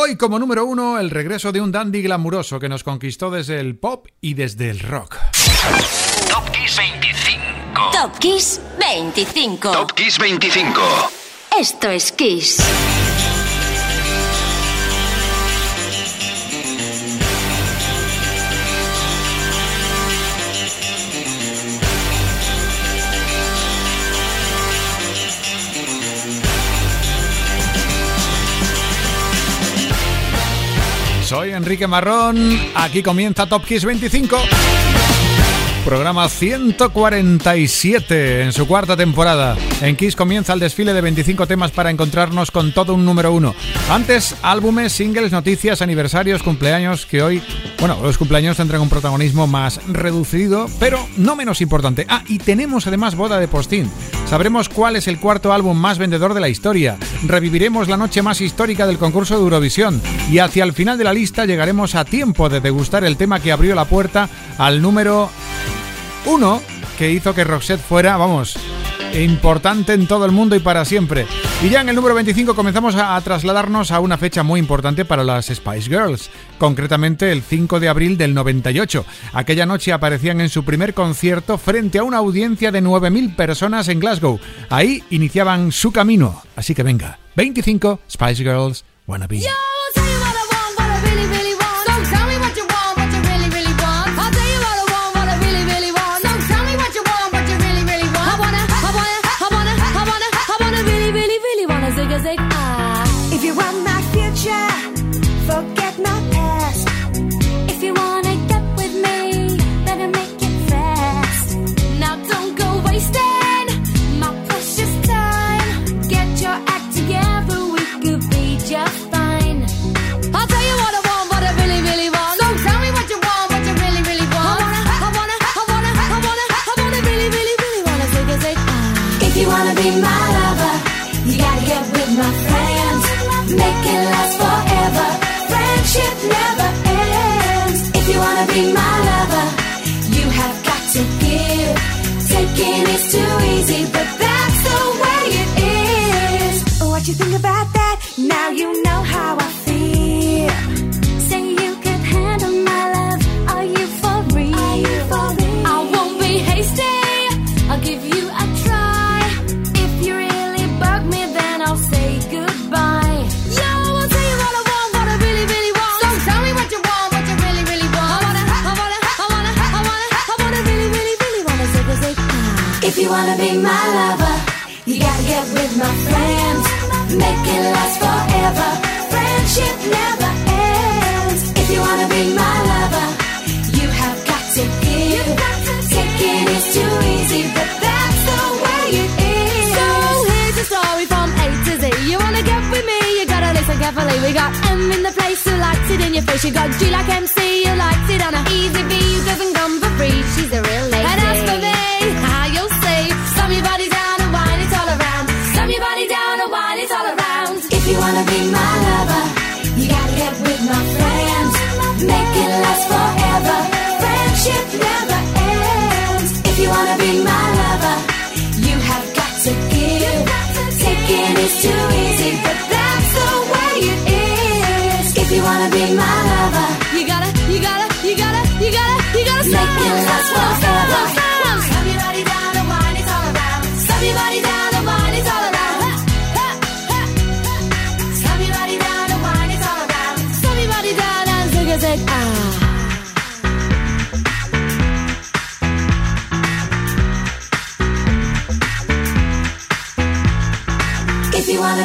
Hoy como número uno, el regreso de un dandy glamuroso que nos conquistó desde el pop y desde el rock. Top Kiss 25. Top Kiss 25. Top Kiss 25. Esto es Kiss. Soy Enrique Marrón, aquí comienza Top Kiss 25. Programa 147 en su cuarta temporada. En Kiss comienza el desfile de 25 temas para encontrarnos con todo un número uno. Antes, álbumes, singles, noticias, aniversarios, cumpleaños, que hoy, bueno, los cumpleaños tendrán un protagonismo más reducido, pero no menos importante. Ah, y tenemos además boda de postín. Sabremos cuál es el cuarto álbum más vendedor de la historia. Reviviremos la noche más histórica del concurso de Eurovisión. Y hacia el final de la lista llegaremos a tiempo de degustar el tema que abrió la puerta al número uno que hizo que Roxette fuera, vamos, importante en todo el mundo y para siempre. Y ya en el número 25 comenzamos a, trasladarnos a una fecha muy importante para las Spice Girls, concretamente el 5 de abril del 98. Aquella noche aparecían en su primer concierto frente a una audiencia de 9.000 personas en Glasgow. Ahí iniciaban su camino. Así que venga, 25 Spice Girls Wanna Be. We got M in the place who likes it in your face. You got G like MC who likes it on a easy V who doesn't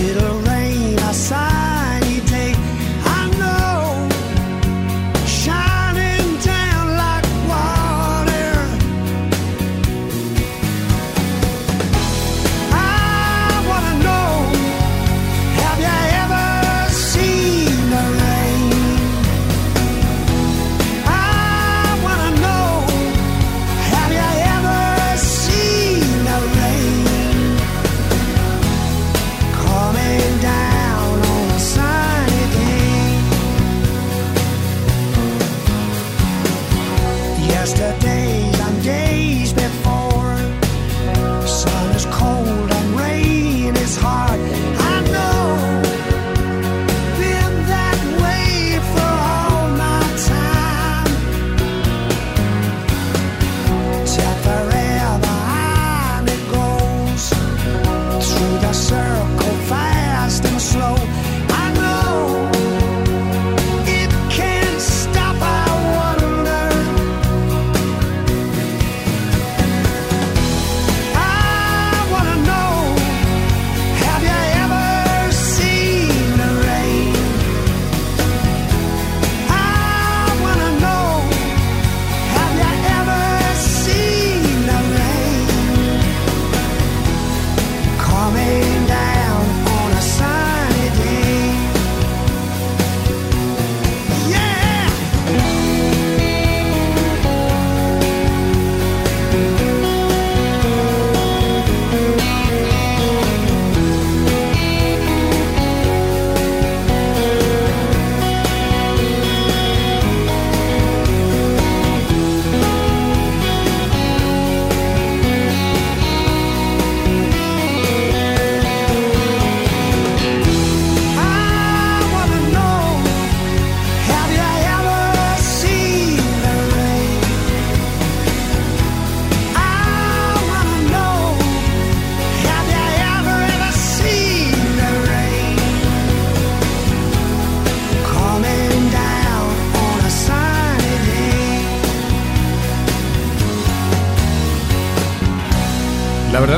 it all.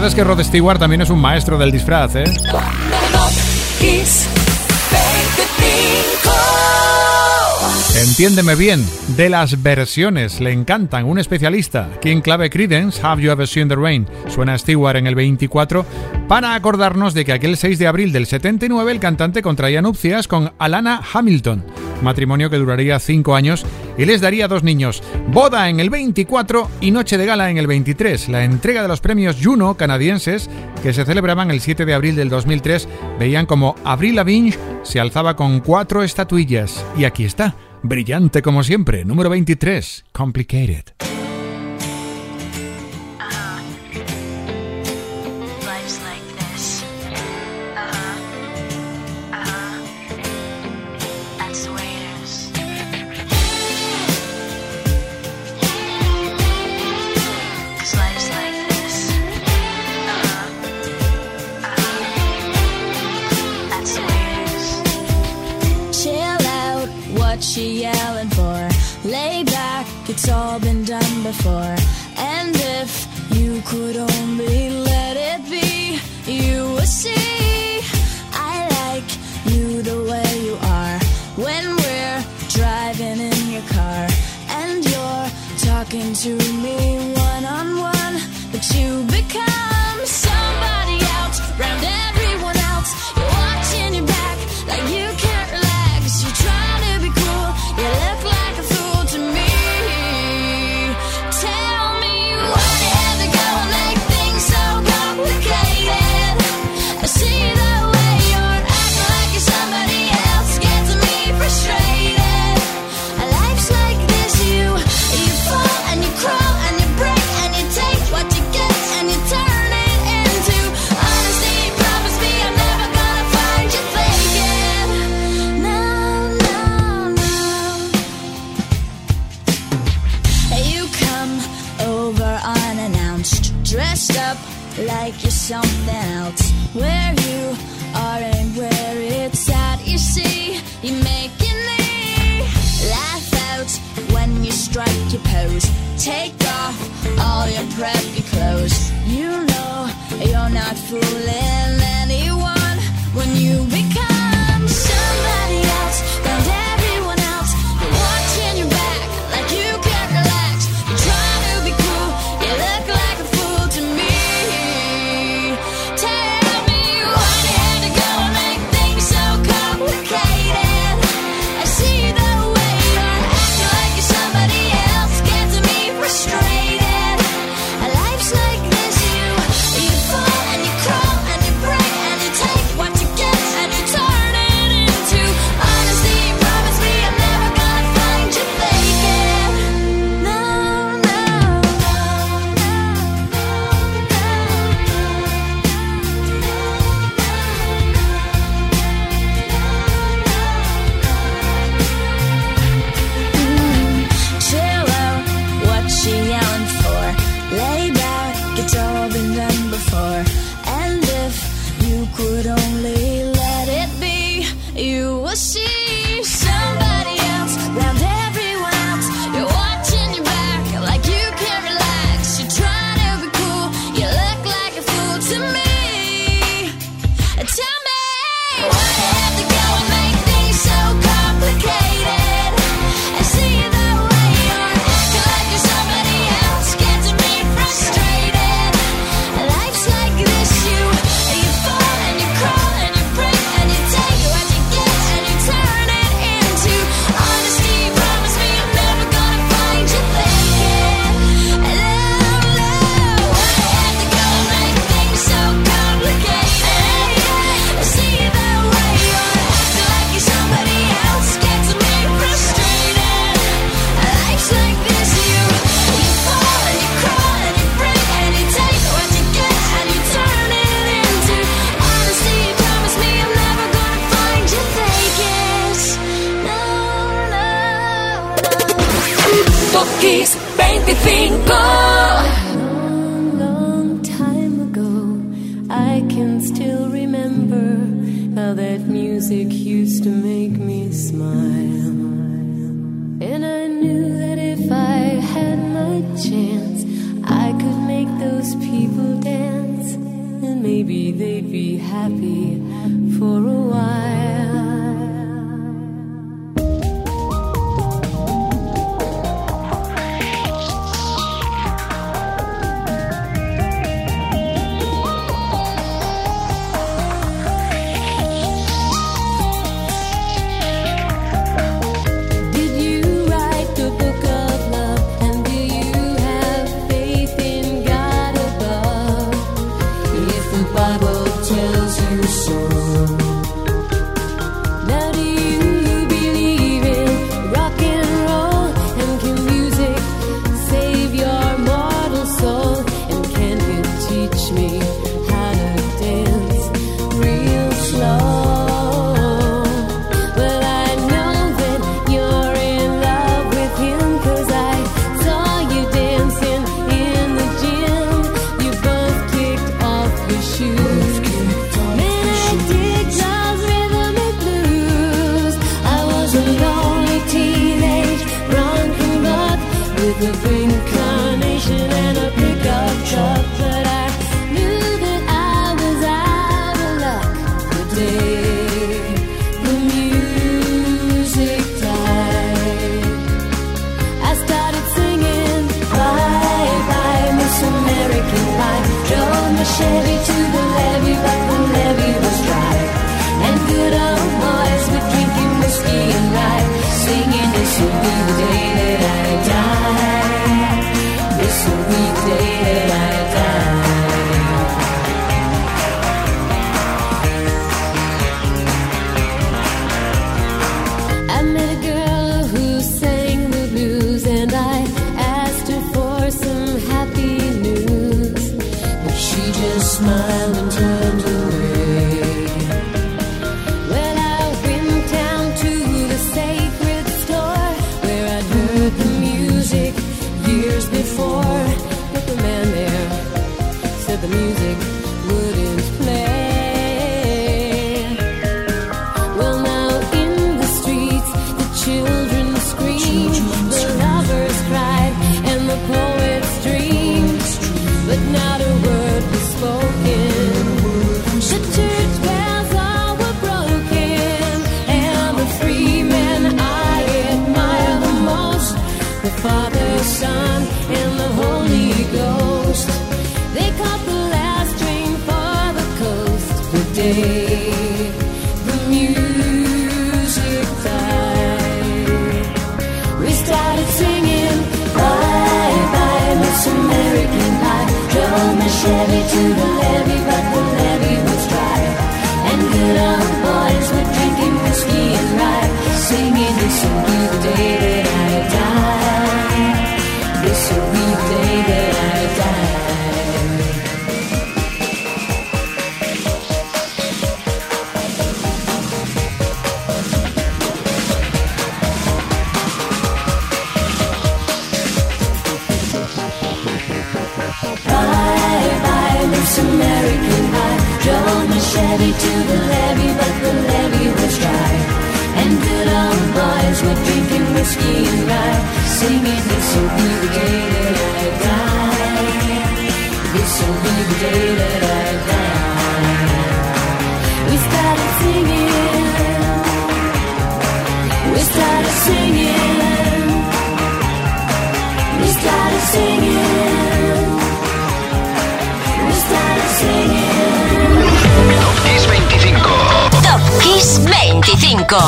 verdad es que Rod Stewart también es un maestro del disfraz, ¿eh? Entiéndeme bien, de las versiones le encantan. Un especialista, quien clave Credence, Have You Ever Seen the Rain, suena a Stewart en el 24, para acordarnos de que aquel 6 de abril del 79 el cantante contraía nupcias con Alana Hamilton, matrimonio que duraría 5 años y les daría dos niños. Boda en el 24 y noche de gala en el 23. La entrega de los premios Juno canadienses, que se celebraban el 7 de abril del 2003, veían como Avril Lavigne se alzaba con cuatro estatuillas. Y aquí está, brillante como siempre, número 23, Complicated. when you strike your pose. Take off all your preppy clothes. You know you're not fooling anyone when you become somebody.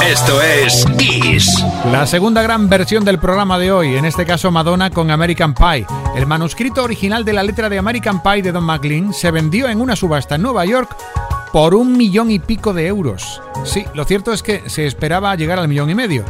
Esto es Kiss. La segunda gran versión del programa de hoy, en este caso Madonna con American Pie. El manuscrito original de la letra de American Pie de Don McLean se vendió en una subasta en Nueva York por un millón y pico de euros. Sí, lo cierto es que se esperaba llegar al millón y medio.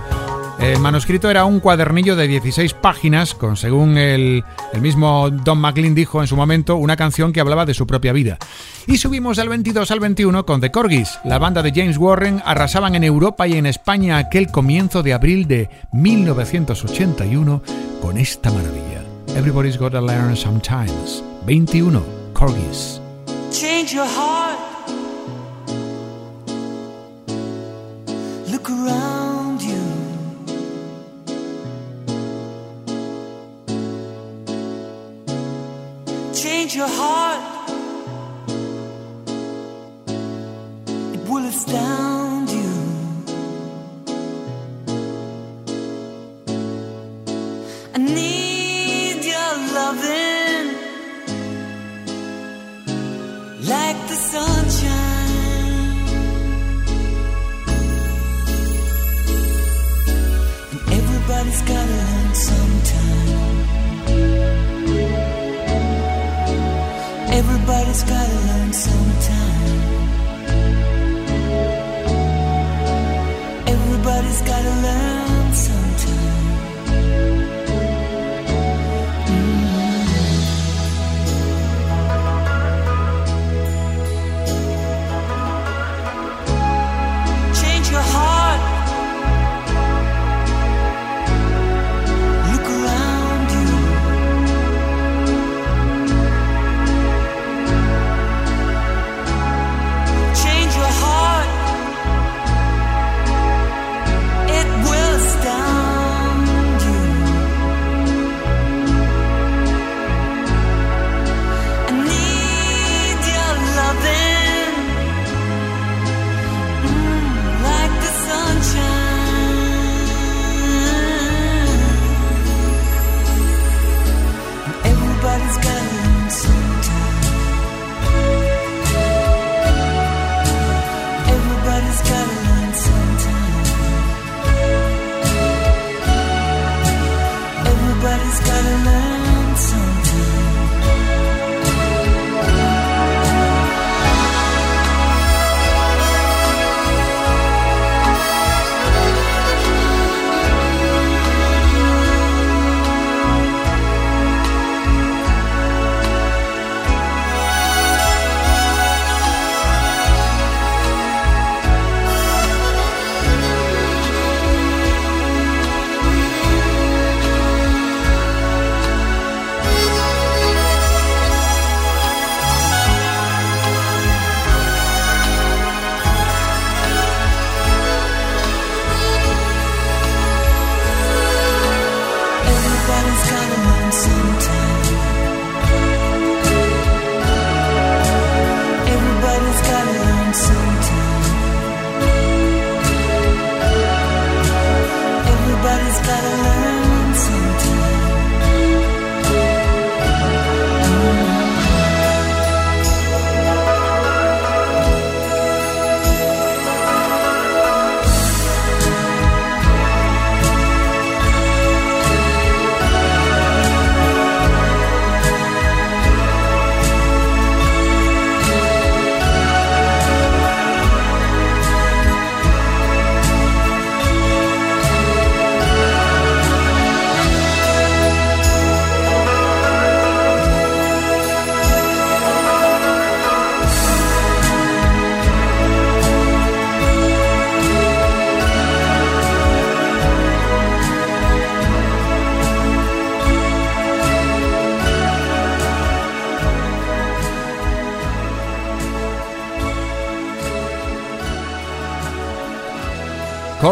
El manuscrito era un cuadernillo de 16 páginas con, según el, el mismo Don McLean dijo en su momento, una canción que hablaba de su propia vida. Y subimos del 22 al 21 con The Corgis. La banda de James Warren arrasaban en Europa y en España aquel comienzo de abril de 1981 con esta maravilla. Everybody's Gotta Learn Sometimes. 21. Corgis. Change your heart. Look around. Change your heart. It will astound you. I need your loving like the sunshine.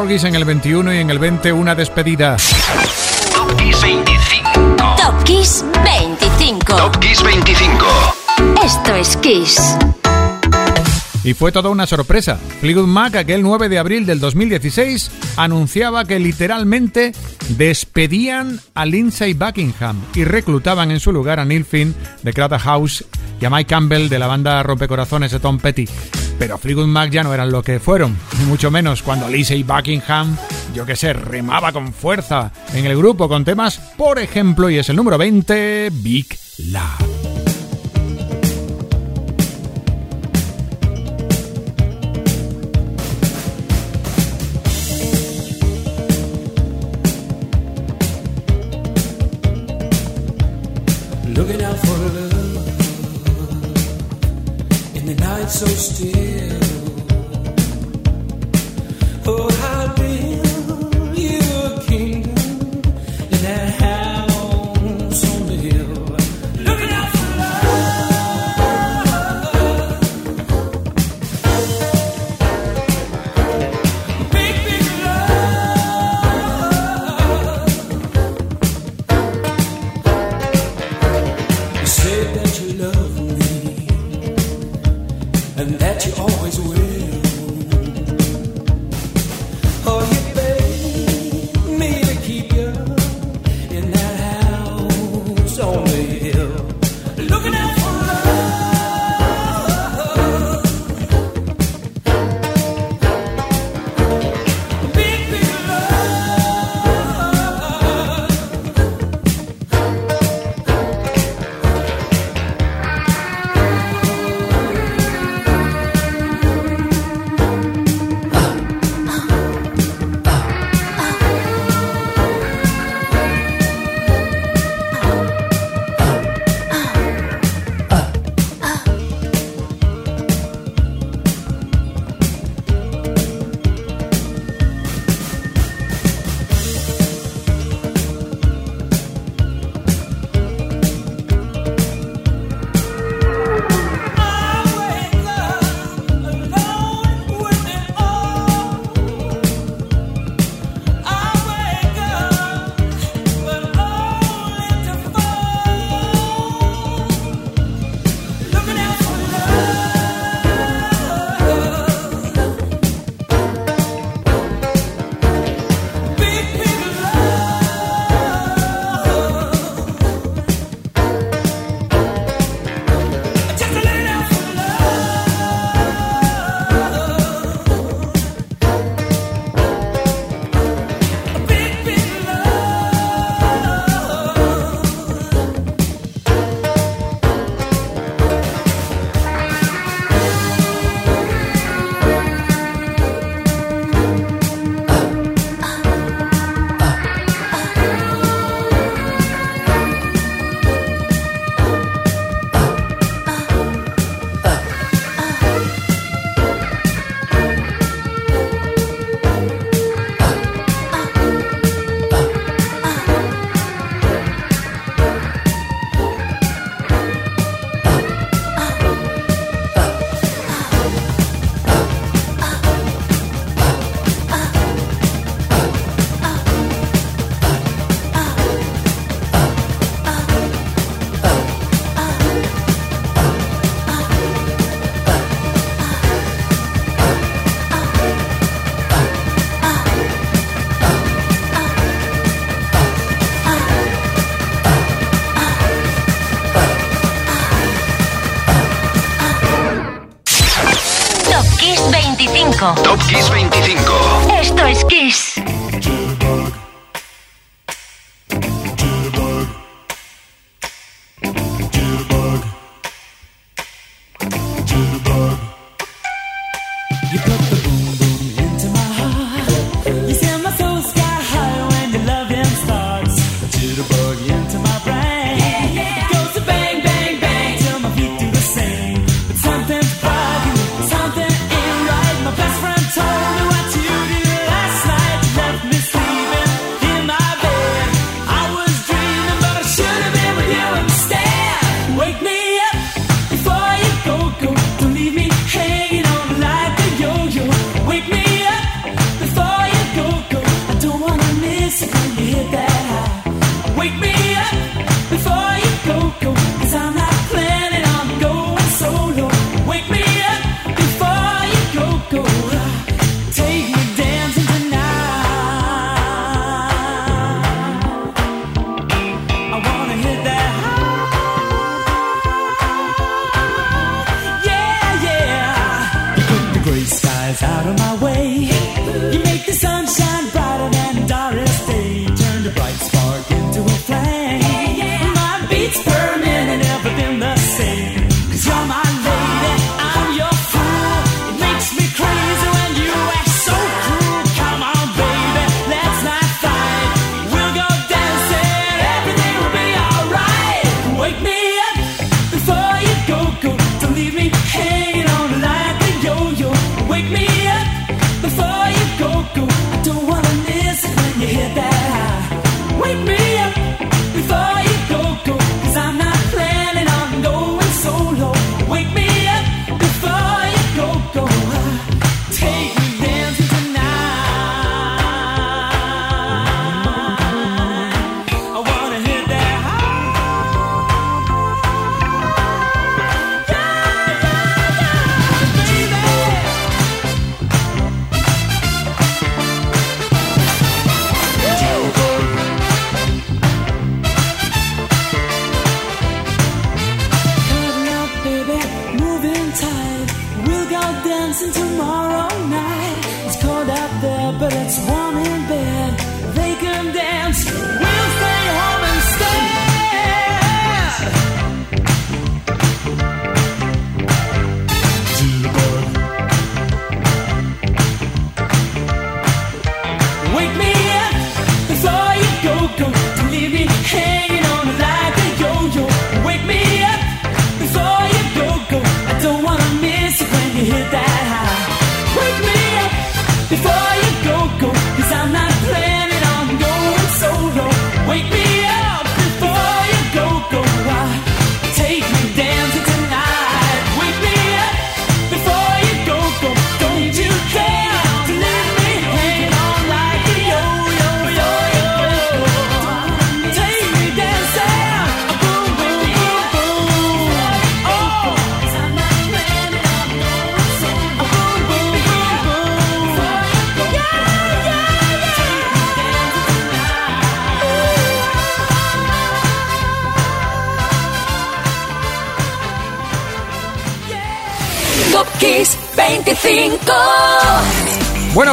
Corgis en el 21 y en el 20 una despedida. Top Kiss 25. Top Kiss 25. Top Kiss 25. Esto es Kiss. Y fue toda una sorpresa. Fleetwood Mac aquel 9 de abril del 2016 anunciaba que literalmente despedían a Lindsay Buckingham y reclutaban en su lugar a Neil Finn de Crowded House y a Mike Campbell de la banda Rompecorazones de Tom Petty. Pero Fleetwood Mac ya no eran lo que fueron, ni mucho menos cuando Lindsay Buckingham, yo que sé, remaba con fuerza en el grupo con temas, por ejemplo, y es el número 20, Big Love. Looking for night so still.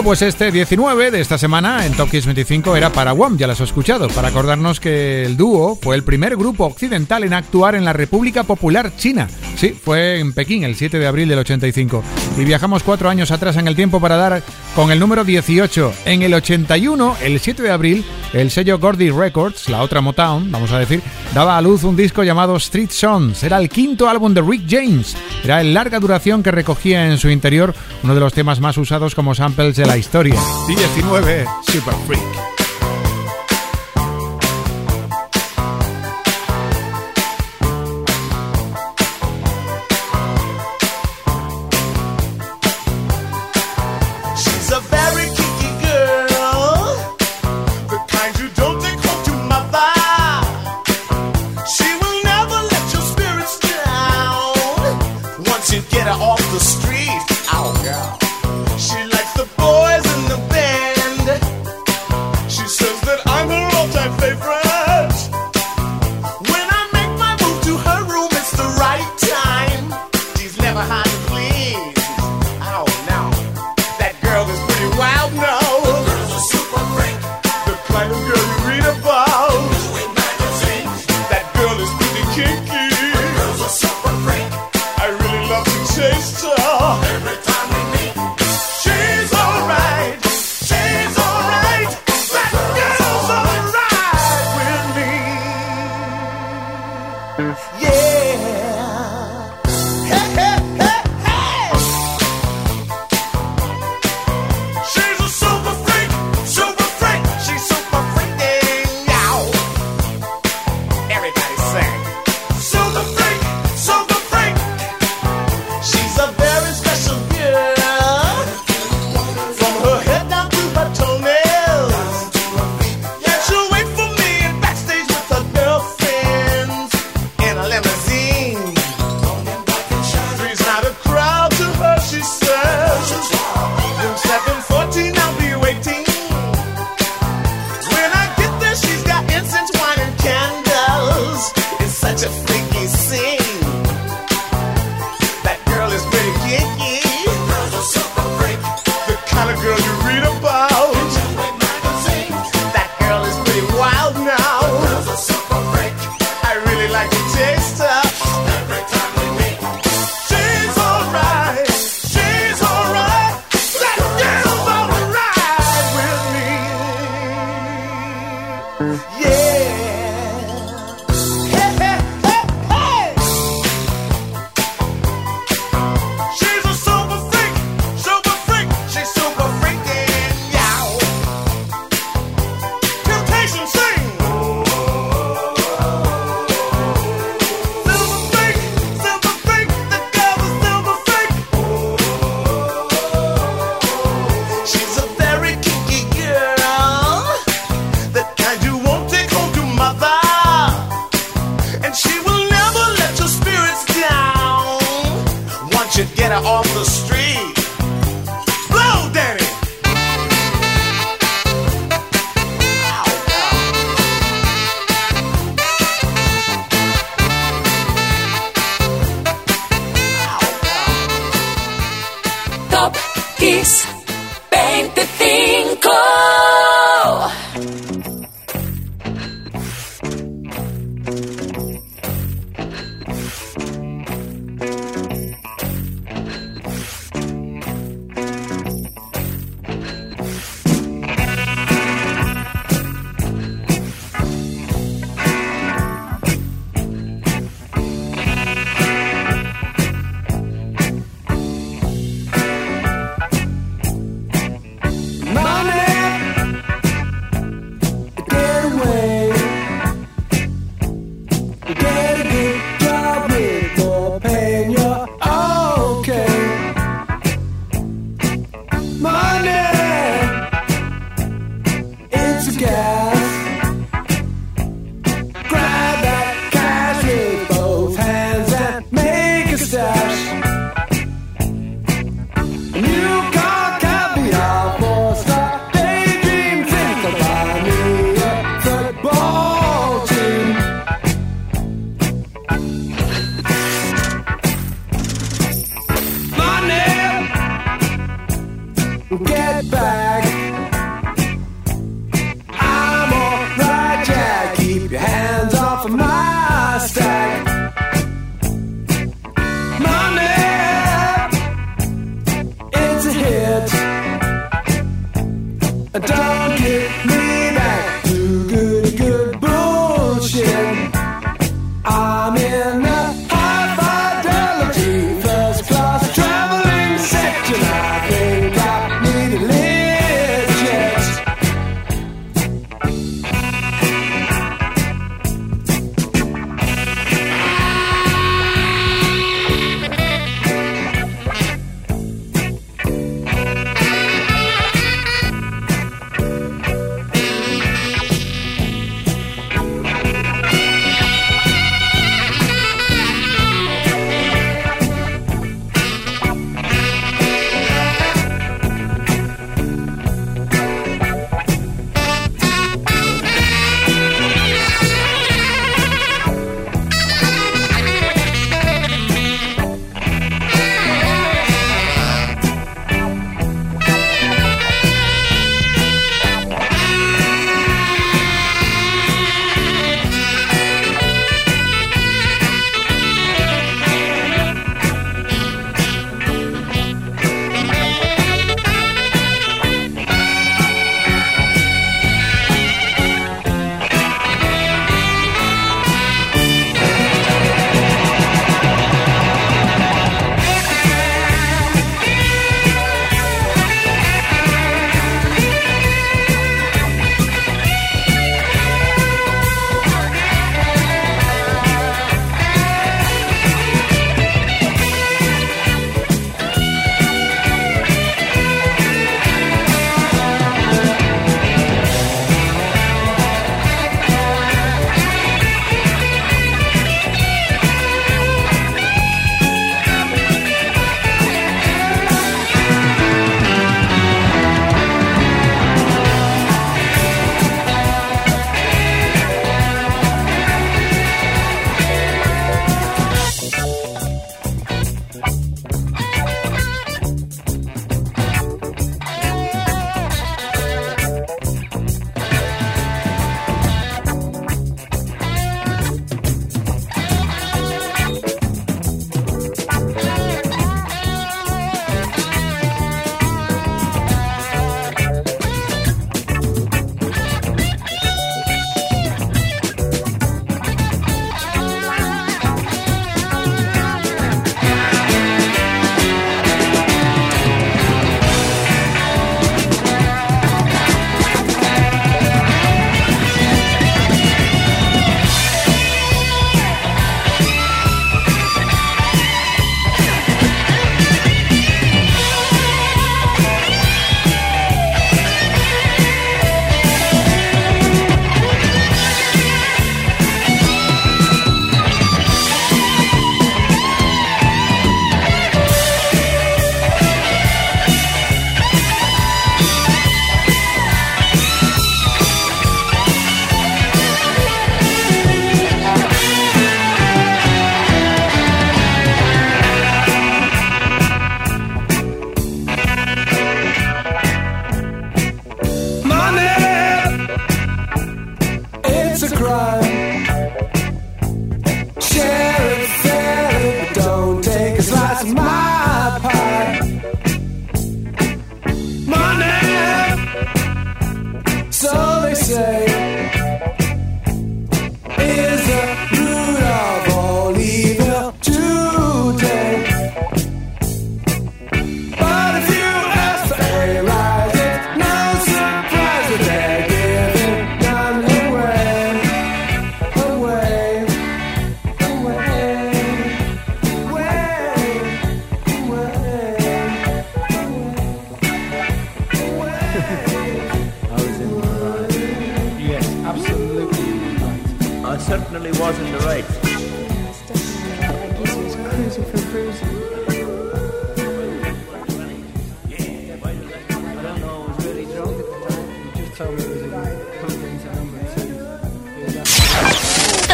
pues este 19 de esta semana en Top Kiss 25 era para WOM, ya las he escuchado, para acordarnos que el dúo fue el primer grupo occidental en actuar en la República Popular China. Sí, fue en Pekín el 7 de abril del 85 y viajamos cuatro años atrás en el tiempo para dar con el número 18. En el 81, el 7 de abril, el sello Gordy Records, la otra Motown, vamos a decir, daba a luz un disco llamado Street Songs. Era el quinto álbum de Rick James. Era en larga duración que recogía en su interior uno de los temas más usados como samples de la historia. 19, Super Freak. off the street. Get back.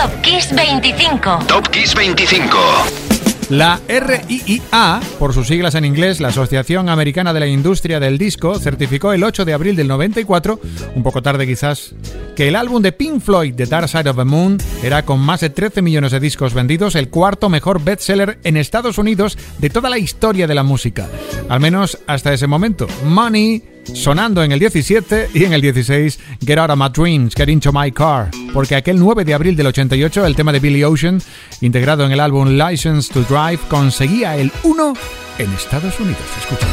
Top Kiss 25. Top Kiss 25. La RIIA, por sus siglas en inglés, la Asociación Americana de la Industria del Disco, certificó el 8 de abril del 94, un poco tarde quizás que el álbum de Pink Floyd, The Dark Side of the Moon, era con más de 13 millones de discos vendidos el cuarto mejor bestseller en Estados Unidos de toda la historia de la música, al menos hasta ese momento. Money sonando en el 17 y en el 16 Get Out of My Dreams, Get Into My Car, porque aquel 9 de abril del 88 el tema de Billy Ocean, integrado en el álbum License to Drive, conseguía el 1 en Estados Unidos. Escucha.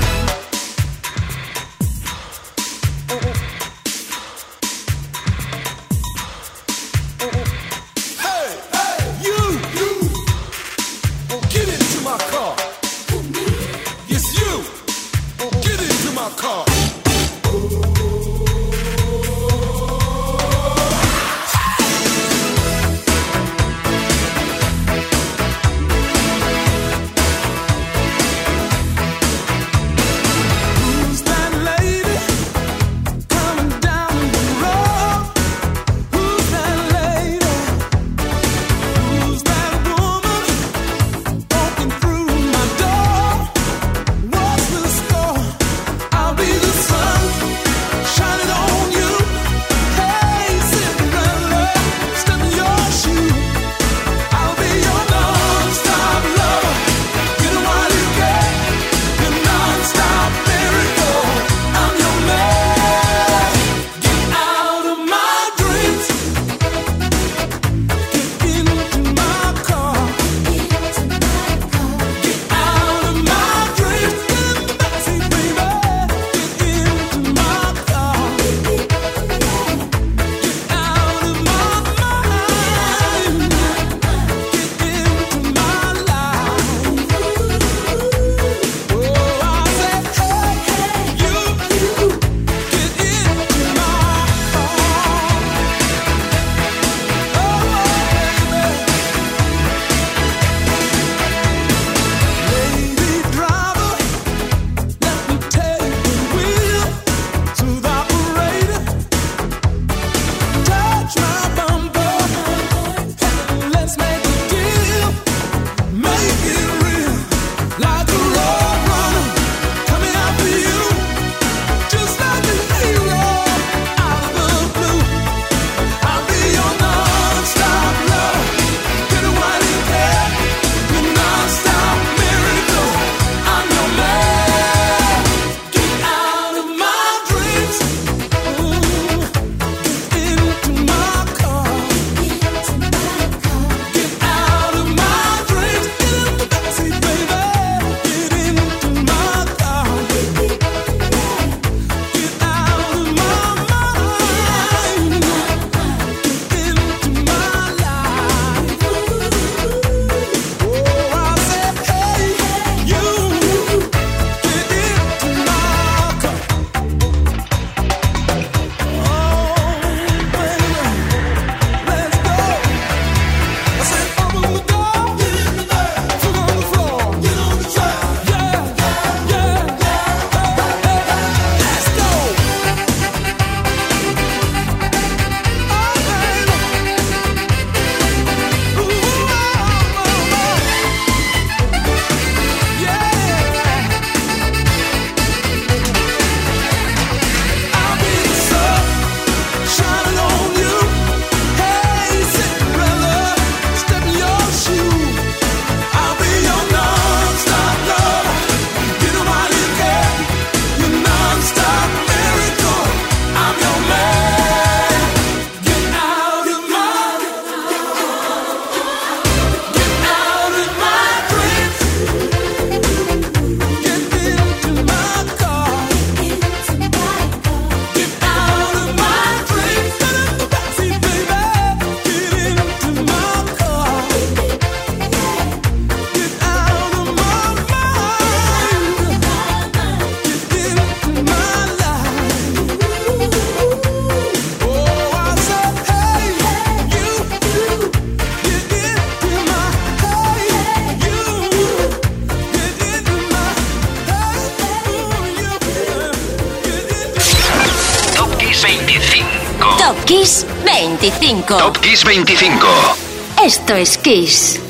Top Kiss 25. Top Kiss 25. Esto es Kiss.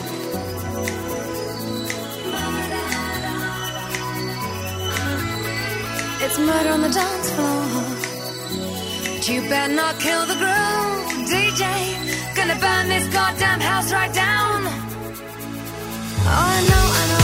It's murder on the dance floor. But you better not kill the groom, DJ. Gonna burn this goddamn house right down. Oh, I know, I know.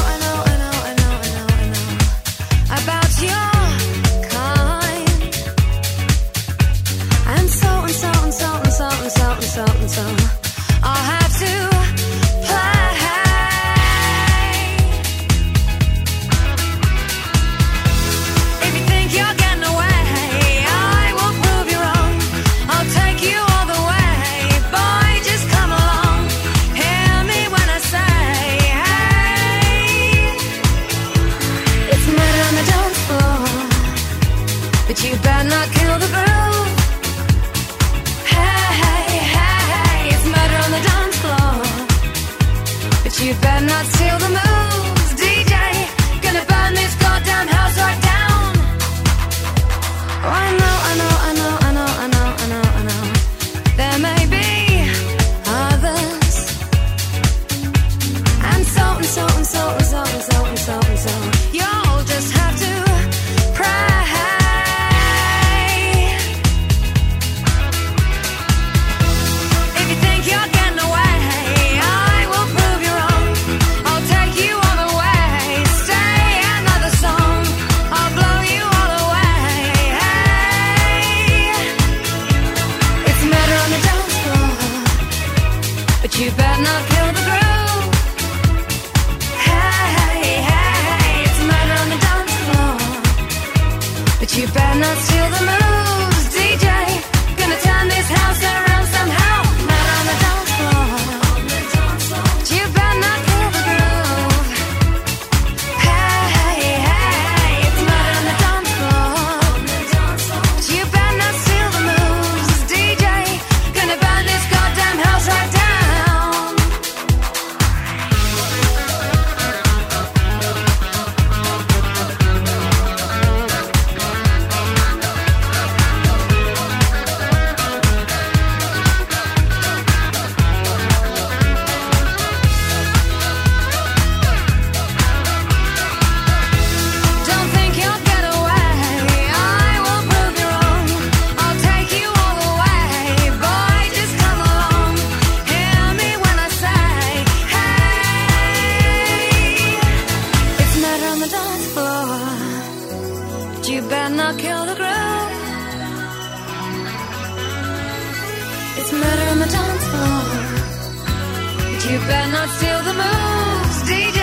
not steal the moves, DJ.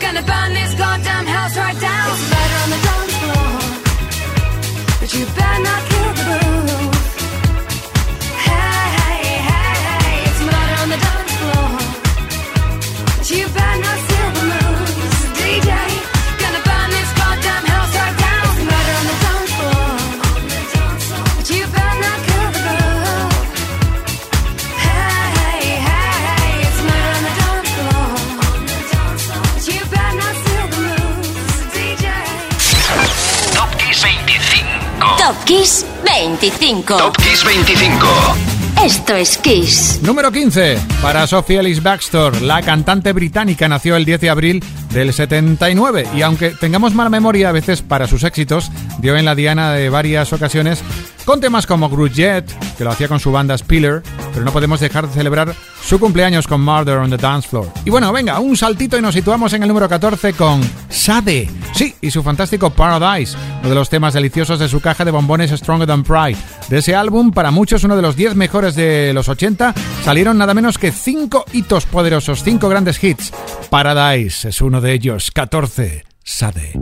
Gonna burn this goddamn house right down. Kiss 25. Top Kiss 25. Esto es Kiss. Número 15. Para Sophie Ellis Baxter, la cantante británica nació el 10 de abril del 79 y aunque tengamos mala memoria a veces para sus éxitos, dio en la diana de varias ocasiones con temas como Grudget, que lo hacía con su banda Spiller, pero no podemos dejar de celebrar su cumpleaños con Murder on the Dance Floor. Y bueno, venga, un saltito y nos situamos en el número 14 con Sade. Sí, y su fantástico Paradise, uno de los temas deliciosos de su caja de bombones Stronger Than Pride. De ese álbum, para muchos uno de los 10 mejores de los 80, salieron nada menos que 5 hitos poderosos, 5 grandes hits. Paradise es uno de ellos, 14, Sade.